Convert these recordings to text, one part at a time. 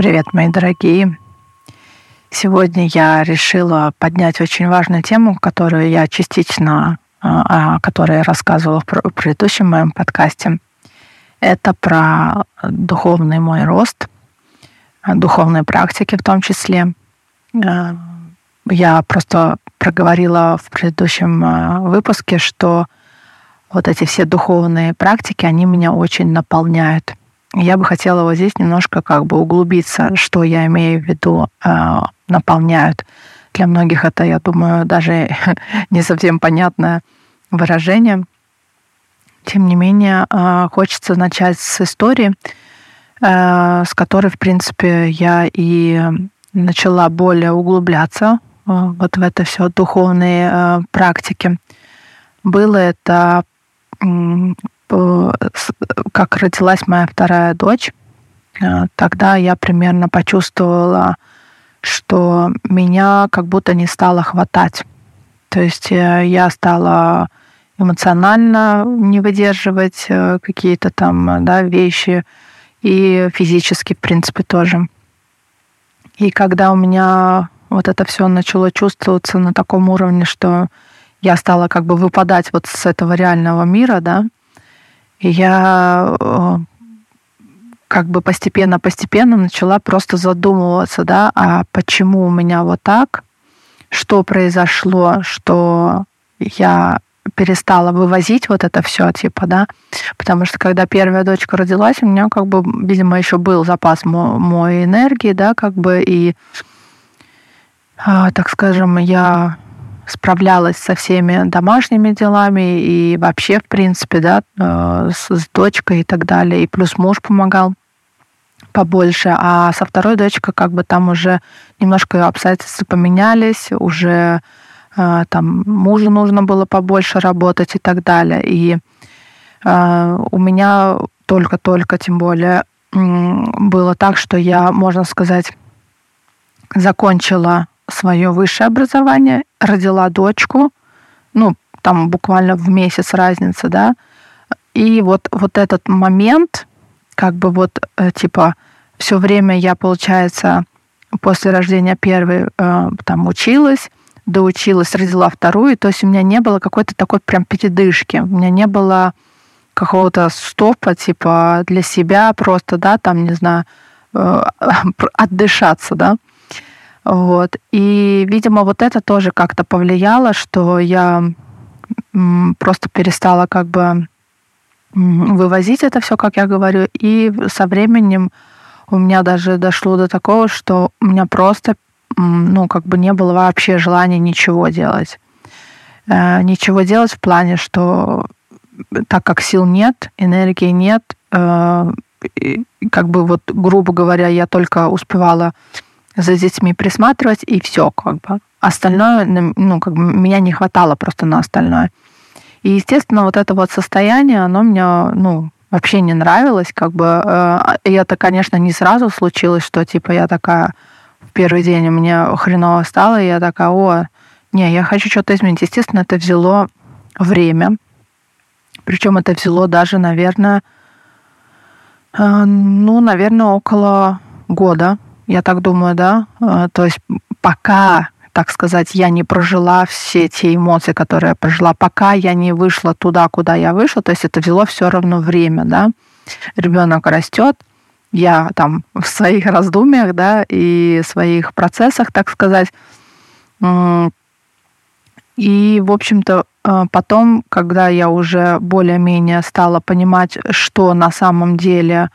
Привет, мои дорогие. Сегодня я решила поднять очень важную тему, которую я частично, а, о которой я рассказывала в предыдущем моем подкасте. Это про духовный мой рост, духовные практики в том числе. Э, я просто проговорила в предыдущем выпуске, что вот эти все духовные практики, они меня очень наполняют. Я бы хотела вот здесь немножко как бы углубиться, что я имею в виду э, наполняют. Для многих это, я думаю, даже не совсем понятное выражение. Тем не менее, э, хочется начать с истории, э, с которой, в принципе, я и начала более углубляться вот в это все духовные практики. Было это как родилась моя вторая дочь, э, тогда я примерно почувствовала, что меня как будто не стало хватать. То есть э, я стала эмоционально не выдерживать э, какие-то там да, вещи и физически, в принципе, тоже. И когда у меня вот это все начало чувствоваться на таком уровне, что я стала как бы выпадать вот с этого реального мира, да, я э, как бы постепенно-постепенно начала просто задумываться, да, а почему у меня вот так, что произошло, что я перестала вывозить вот это все, типа, да, потому что когда первая дочка родилась, у меня как бы, видимо, еще был запас моей энергии, да, как бы, и, а, так скажем, я справлялась со всеми домашними делами и вообще, в принципе, да, э, с, с дочкой и так далее. И плюс муж помогал побольше, а со второй дочкой как бы там уже немножко обстоятельства поменялись, уже э, там мужу нужно было побольше работать и так далее. И э, у меня только-только, тем более, было так, что я, можно сказать, закончила свое высшее образование, родила дочку, ну, там буквально в месяц разница, да, и вот, вот этот момент, как бы вот, э, типа, все время я, получается, после рождения первой э, там училась, доучилась, родила вторую, то есть у меня не было какой-то такой прям передышки, у меня не было какого-то стопа, типа, для себя просто, да, там, не знаю, э, отдышаться, да. Вот. И, видимо, вот это тоже как-то повлияло, что я просто перестала как бы вывозить это все, как я говорю, и со временем у меня даже дошло до такого, что у меня просто, ну, как бы не было вообще желания ничего делать. Э, ничего делать в плане, что так как сил нет, энергии нет, э, как бы вот, грубо говоря, я только успевала за детьми присматривать, и все, как бы. Остальное, ну, как бы меня не хватало просто на остальное. И, естественно, вот это вот состояние, оно мне, ну, вообще не нравилось, как бы. Э, и это, конечно, не сразу случилось, что, типа, я такая в первый день мне хреново стало, и я такая, о, не, я хочу что-то изменить. Естественно, это взяло время. Причем это взяло даже, наверное, э, ну, наверное, около года я так думаю, да. А, то есть пока, так сказать, я не прожила все те эмоции, которые я прожила, пока я не вышла туда, куда я вышла, то есть это взяло все равно время, да. Ребенок растет, я там в своих раздумьях, да, и своих процессах, так сказать. И, в общем-то, а, потом, когда я уже более-менее стала понимать, что на самом деле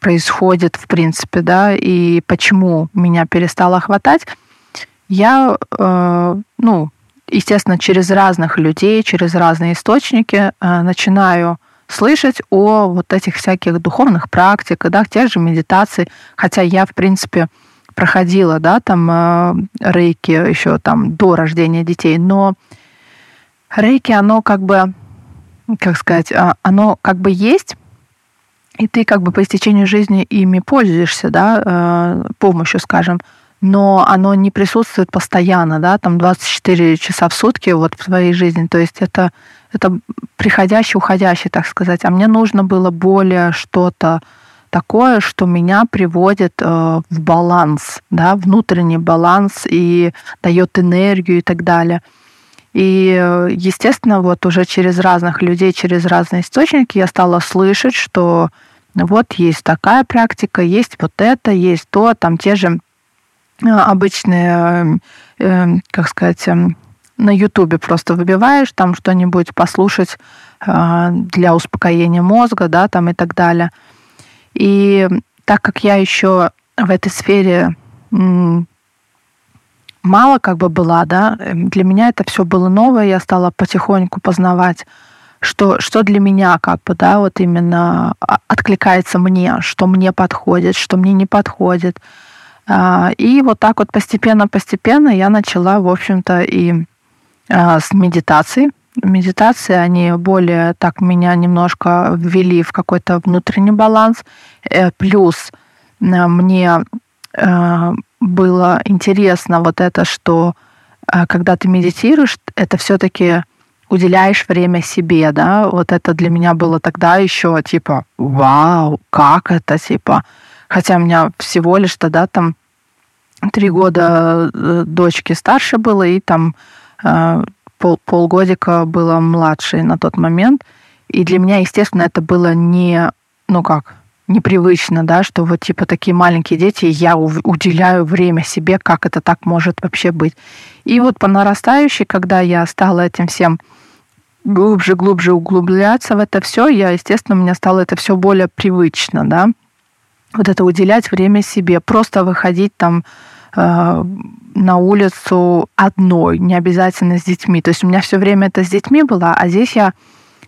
происходит, в принципе, да, и почему меня перестало хватать, я, э, ну, естественно, через разных людей, через разные источники э, начинаю слышать о вот этих всяких духовных практиках, да, тех же медитаций, хотя я, в принципе, проходила, да, там э, рейки еще там до рождения детей, но рейки, оно как бы, как сказать, а, оно как бы есть, и ты как бы по истечению жизни ими пользуешься, да, э, помощью, скажем, но оно не присутствует постоянно, да, там 24 часа в сутки вот в твоей жизни. То есть это, это приходящий, уходящий, так сказать. А мне нужно было более что-то такое, что меня приводит э, в баланс, да, внутренний баланс и дает энергию и так далее. И, естественно, вот уже через разных людей, через разные источники я стала слышать, что вот есть такая практика, есть вот это, есть то, там те же э, обычные, э, как сказать, эм, на Ютубе просто выбиваешь там что-нибудь послушать э, для успокоения мозга, да, там и так далее. И так как я еще в этой сфере мало как бы была, да, для меня это все было новое, я стала потихоньку познавать, что, что для меня как бы, да, вот именно а, откликается мне, что мне подходит, что мне не подходит. А, и вот так вот постепенно-постепенно я начала, в общем-то, и а, с медитации. Медитации, они более так меня немножко ввели в какой-то внутренний баланс. Э, плюс мне э, было интересно вот это, что э, когда ты медитируешь, это все-таки уделяешь время себе, да, вот это для меня было тогда еще типа, вау, как это, типа, хотя у меня всего лишь тогда там три года э, дочки старше было, и там э, пол, полгодика было младше на тот момент. И для меня, естественно, это было не, ну как, непривычно, да, что вот типа такие маленькие дети, я уделяю время себе, как это так может вообще быть. И вот по нарастающей, когда я стала этим всем глубже, глубже углубляться в это все, я, естественно, у меня стало это все более привычно, да, вот это уделять время себе, просто выходить там э, на улицу одной, не обязательно с детьми. То есть у меня все время это с детьми было, а здесь я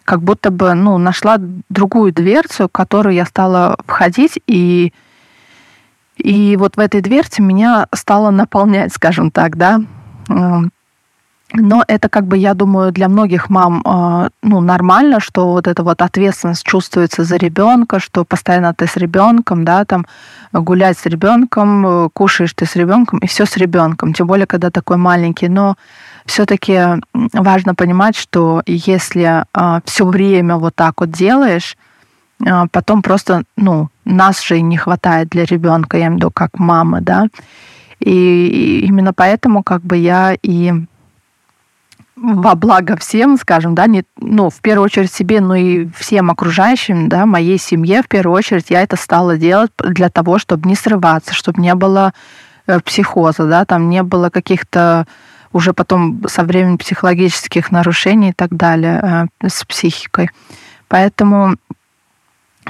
как будто бы ну, нашла другую дверцу, в которую я стала входить, и, и вот в этой дверце меня стало наполнять, скажем так, да. Но это как бы, я думаю, для многих мам э, ну, нормально, что вот эта вот ответственность чувствуется за ребенка, что постоянно ты с ребенком, да, там гулять с ребенком, э, кушаешь ты с ребенком, и все с ребенком, тем более, когда такой маленький. Но все-таки важно понимать, что если э, все время вот так вот делаешь, потом просто, ну, нас же не хватает для ребенка, я имею в виду, как мамы, да. И именно поэтому как бы я и во благо всем, скажем, да, не, ну, в первую очередь себе, но и всем окружающим, да, моей семье, в первую очередь, я это стала делать для того, чтобы не срываться, чтобы не было э, психоза, да, там не было каких-то уже потом со временем психологических нарушений и так далее э, с психикой. Поэтому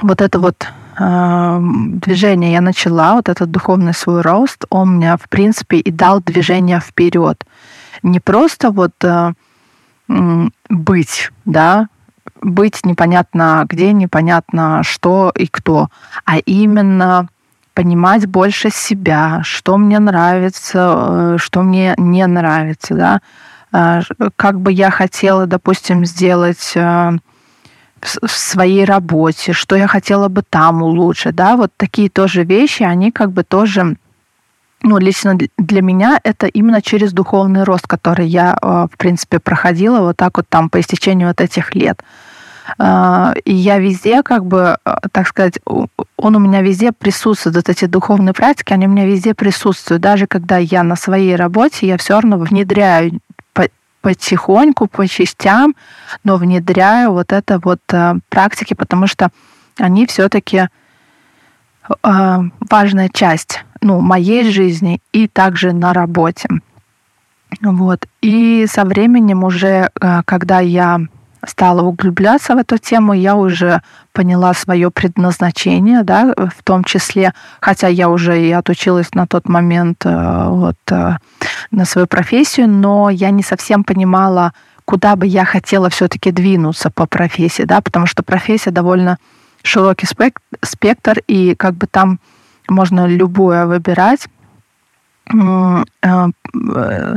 вот это вот э, движение я начала, вот этот духовный свой рост, он мне, в принципе, и дал движение вперед не просто вот э, быть, да, быть непонятно где, непонятно что и кто, а именно понимать больше себя, что мне нравится, э, что мне не нравится, да, э, как бы я хотела, допустим, сделать э, в своей работе, что я хотела бы там улучшить, да, вот такие тоже вещи, они как бы тоже ну, лично для меня это именно через духовный рост, который я, э, в принципе, проходила вот так вот там по истечению вот этих лет. Э, и я везде, как бы, э, так сказать, он у меня везде присутствует. Вот эти духовные практики, они у меня везде присутствуют. Даже когда я на своей работе, я все равно внедряю потихоньку, по частям, но внедряю вот это вот практики, потому что они все-таки важная часть ну, моей жизни и также на работе. Вот. И со временем уже, э, когда я стала углубляться в эту тему, я уже поняла свое предназначение, да, в том числе, хотя я уже и отучилась на тот момент э, вот, э, на свою профессию, но я не совсем понимала, куда бы я хотела все-таки двинуться по профессии, да, потому что профессия довольно широкий спектр, и как бы там можно любое выбирать. Э, э,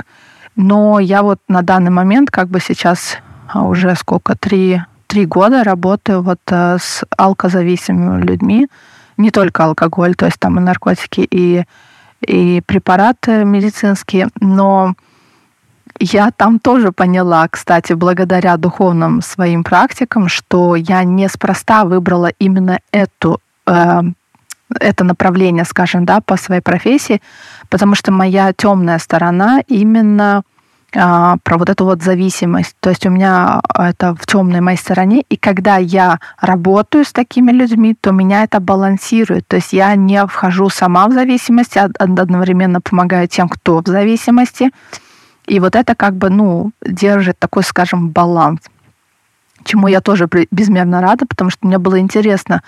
но я вот на данный момент как бы сейчас уже сколько, три, три года работаю вот э, с алкозависимыми людьми, не только алкоголь, то есть там и наркотики, и, и препараты медицинские, но я там тоже поняла, кстати, благодаря духовным своим практикам, что я неспроста выбрала именно эту это направление, скажем, да, по своей профессии, потому что моя темная сторона именно а, про вот эту вот зависимость. То есть у меня это в темной моей стороне, и когда я работаю с такими людьми, то меня это балансирует. То есть я не вхожу сама в зависимость, а одновременно помогаю тем, кто в зависимости. И вот это как бы, ну, держит такой, скажем, баланс. Чему я тоже безмерно рада, потому что мне было интересно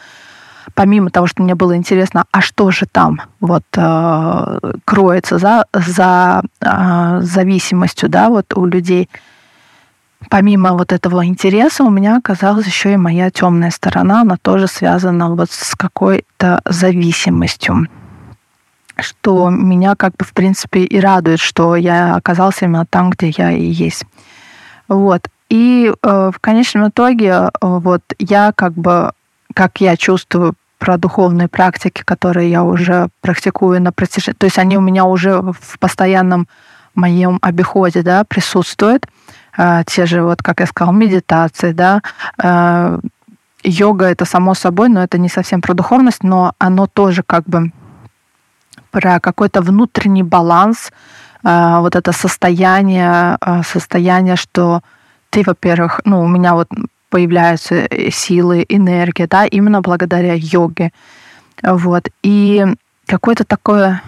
помимо того, что мне было интересно, а что же там вот э, кроется за, за э, зависимостью, да, вот у людей, помимо вот этого интереса, у меня оказалась еще и моя темная сторона, она тоже связана вот с какой-то зависимостью что меня как бы в принципе и радует, что я оказался именно там, где я и есть. Вот. И э, в конечном итоге э, вот я как бы как я чувствую про духовные практики, которые я уже практикую на протяжении... То есть они у меня уже в постоянном моем обиходе да, присутствуют. Э, те же, вот, как я сказала, медитации, да, э, йога это само собой, но это не совсем про духовность, но оно тоже как бы про какой-то внутренний баланс, э, вот это состояние, состояние, что ты, во-первых, ну, у меня вот появляются э, силы, энергия, да, именно благодаря йоге. Вот. И какое-то такое,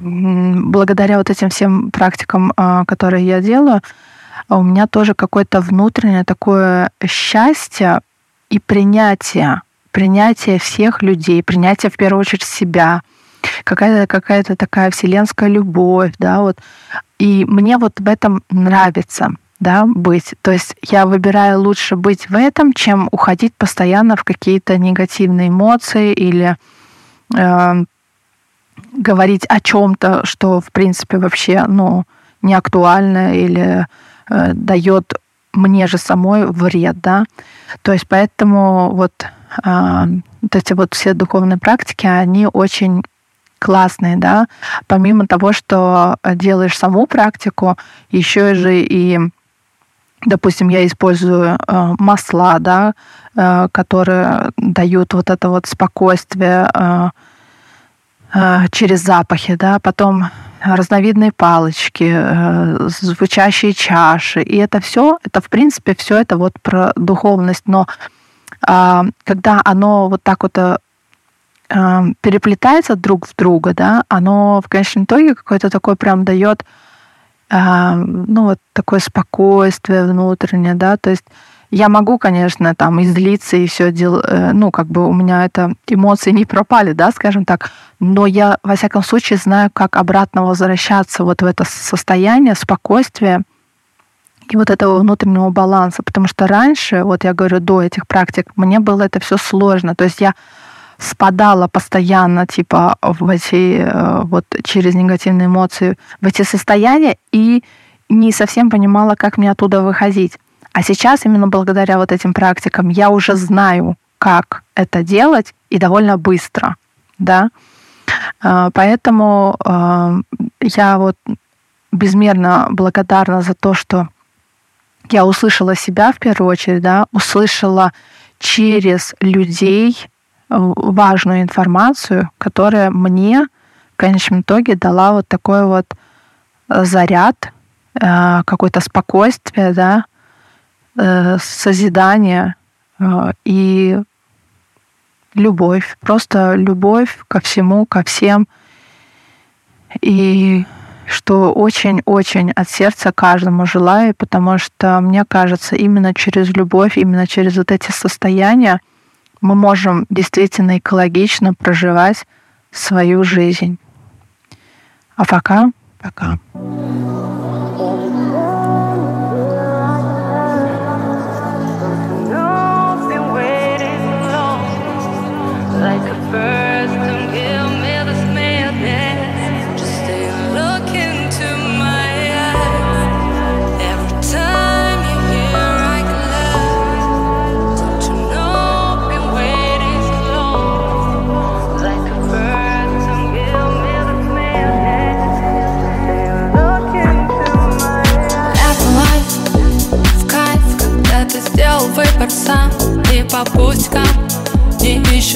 благодаря вот этим всем практикам, а, которые я делаю, у меня тоже какое-то внутреннее такое счастье и принятие, принятие всех людей, принятие в первую очередь себя, какая-то какая такая вселенская любовь, да, вот. И мне вот в этом нравится да, быть. То есть я выбираю лучше быть в этом, чем уходить постоянно в какие-то негативные эмоции или э, говорить о чем-то, что в принципе вообще ну, не актуально или э, дает мне же самой вред, да. То есть поэтому вот, э, вот эти вот все духовные практики, они очень классные, да, помимо того, что делаешь саму практику, еще же и допустим, я использую э, масла, да, э, которые дают вот это вот спокойствие э, э, через запахи, да, потом разновидные палочки, э, звучащие чаши, и это все, это в принципе все это вот про духовность, но э, когда оно вот так вот э, переплетается друг в друга, да, оно в конечном итоге какой-то такой прям дает а, ну, вот такое спокойствие внутреннее, да, то есть я могу, конечно, там излиться и все делать, э, ну, как бы у меня это эмоции не пропали, да, скажем так, но я, во всяком случае, знаю, как обратно возвращаться вот в это состояние спокойствия и вот этого внутреннего баланса, потому что раньше, вот я говорю, до этих практик, мне было это все сложно, то есть я спадала постоянно, типа, в эти, э, вот через негативные эмоции, в эти состояния и не совсем понимала, как мне оттуда выходить. А сейчас именно благодаря вот этим практикам я уже знаю, как это делать и довольно быстро, да. Э, поэтому э, я вот безмерно благодарна за то, что я услышала себя в первую очередь, да, услышала через людей, важную информацию, которая мне в конечном итоге дала вот такой вот э, заряд, э, какое-то спокойствие, да, э, созидание и любовь, просто любовь ко всему, ко всем. И что очень-очень от сердца каждому желаю, потому что мне кажется, именно через любовь, именно через вот эти состояния мы можем действительно экологично проживать свою жизнь. А пока, пока.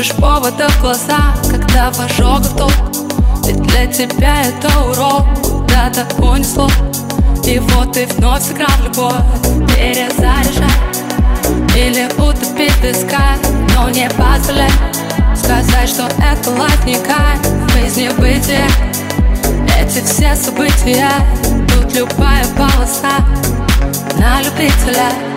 Ищешь повода в глаза, когда в ожогах толк Ведь для тебя это урок, куда-то понесло. И вот ты вновь сыграл любовь, перезаряжай Или утопить песка, но не позволяй. Сказать, что это ладника. не кайф, жизнь бытие Эти все события, тут любая полоса на любителя.